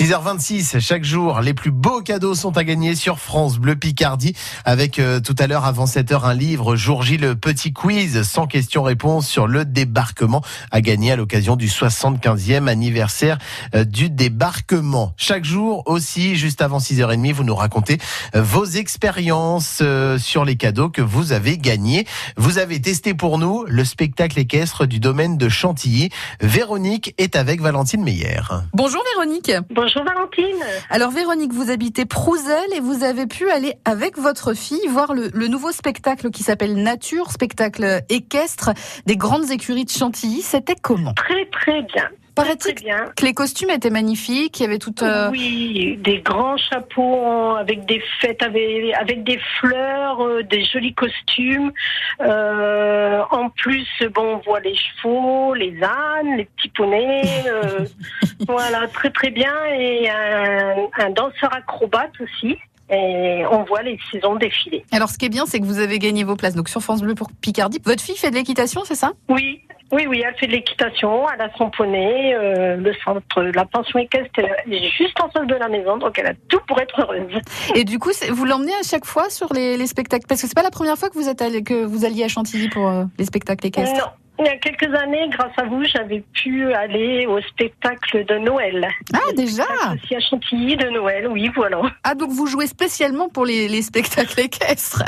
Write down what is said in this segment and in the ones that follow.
6h26, chaque jour, les plus beaux cadeaux sont à gagner sur France Bleu Picardie. Avec euh, tout à l'heure, avant 7h, un livre, jour J, le petit quiz, sans questions-réponses sur le débarquement à gagner à l'occasion du 75e anniversaire euh, du débarquement. Chaque jour aussi, juste avant 6h30, vous nous racontez euh, vos expériences euh, sur les cadeaux que vous avez gagnés. Vous avez testé pour nous le spectacle équestre du domaine de Chantilly. Véronique est avec Valentine Meyer. Bonjour Véronique. Bonjour Valentine. Alors Véronique, vous habitez Prouzel et vous avez pu aller avec votre fille voir le, le nouveau spectacle qui s'appelle Nature, spectacle équestre des grandes écuries de Chantilly. C'était comment? Très très bien. Paraît-il que les costumes étaient magnifiques, il y avait tout... euh, Oui, des grands chapeaux avec des fêtes, avec, avec des fleurs, euh, des jolis costumes. Euh, en plus, bon, on voit les chevaux, les ânes, les petits poneys. euh, voilà, très très bien. Et un, un danseur acrobate aussi. Et on voit les saisons défiler. Alors ce qui est bien, c'est que vous avez gagné vos places donc sur France Bleu pour Picardie. Votre fille fait de l'équitation, c'est ça? Oui, oui, oui, elle fait de l'équitation, elle a son poney, euh, le centre, la pension équestre est juste en face de la maison, donc elle a tout pour être heureuse. Et du coup, vous l'emmenez à chaque fois sur les, les spectacles? Parce que c'est pas la première fois que vous êtes allé, que vous alliez à Chantilly pour euh, les spectacles équestres. Non. Il y a quelques années, grâce à vous, j'avais pu aller au spectacle de Noël. Ah déjà? Aussi à Chantilly de Noël, oui, voilà. Ah donc vous jouez spécialement pour les, les spectacles équestres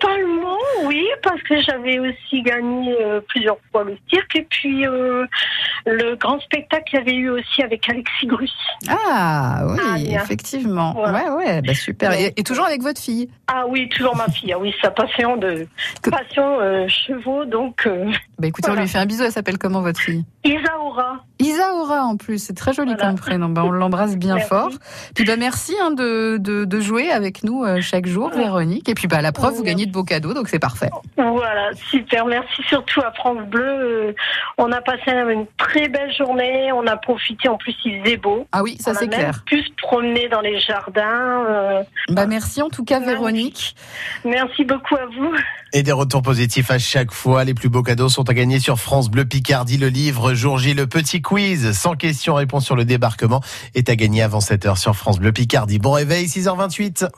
Principalement, oui, parce que j'avais aussi gagné euh, plusieurs fois le cirque. Et puis, euh, le grand spectacle, il y avait eu aussi avec Alexis Grus. Ah oui, Ah, effectivement. Voilà. Ouais, ouais, bah super. Et, et toujours avec votre fille Ah oui, toujours ma fille. Ah oui, sa passion de Que- passion euh, chevaux. Donc, Bah écoutez, on lui fait un bisou. Elle s'appelle comment votre fille? Isaura. Isaora en plus. C'est très joli Voilà. comme prénom. Bah, on l'embrasse bien Merci. fort. Puis bah merci hein, de, de, de jouer avec nous euh, chaque jour, Véronique. Et puis bah la preuve, vous gagnez de beaux cadeaux, donc c'est parfait. Voilà, super. Merci surtout à France Bleu. Euh, on a passé une très belle journée. On a profité. En plus, il faisait beau. Ah oui, ça on c'est a même clair. pu se promener dans les jardins. Euh, Bah merci en tout cas, Merci. Véronique. merci beaucoup à vous. Et des retours positifs à chaque fois. Les plus beaux cadeaux sont à gagner sur France Bleu Picardie. Le livre Jour J, le petit quiz, sans questions-réponses sur le débarquement, est à gagner avant 7h sur France Bleu Picardie. Bon réveil, 6h28.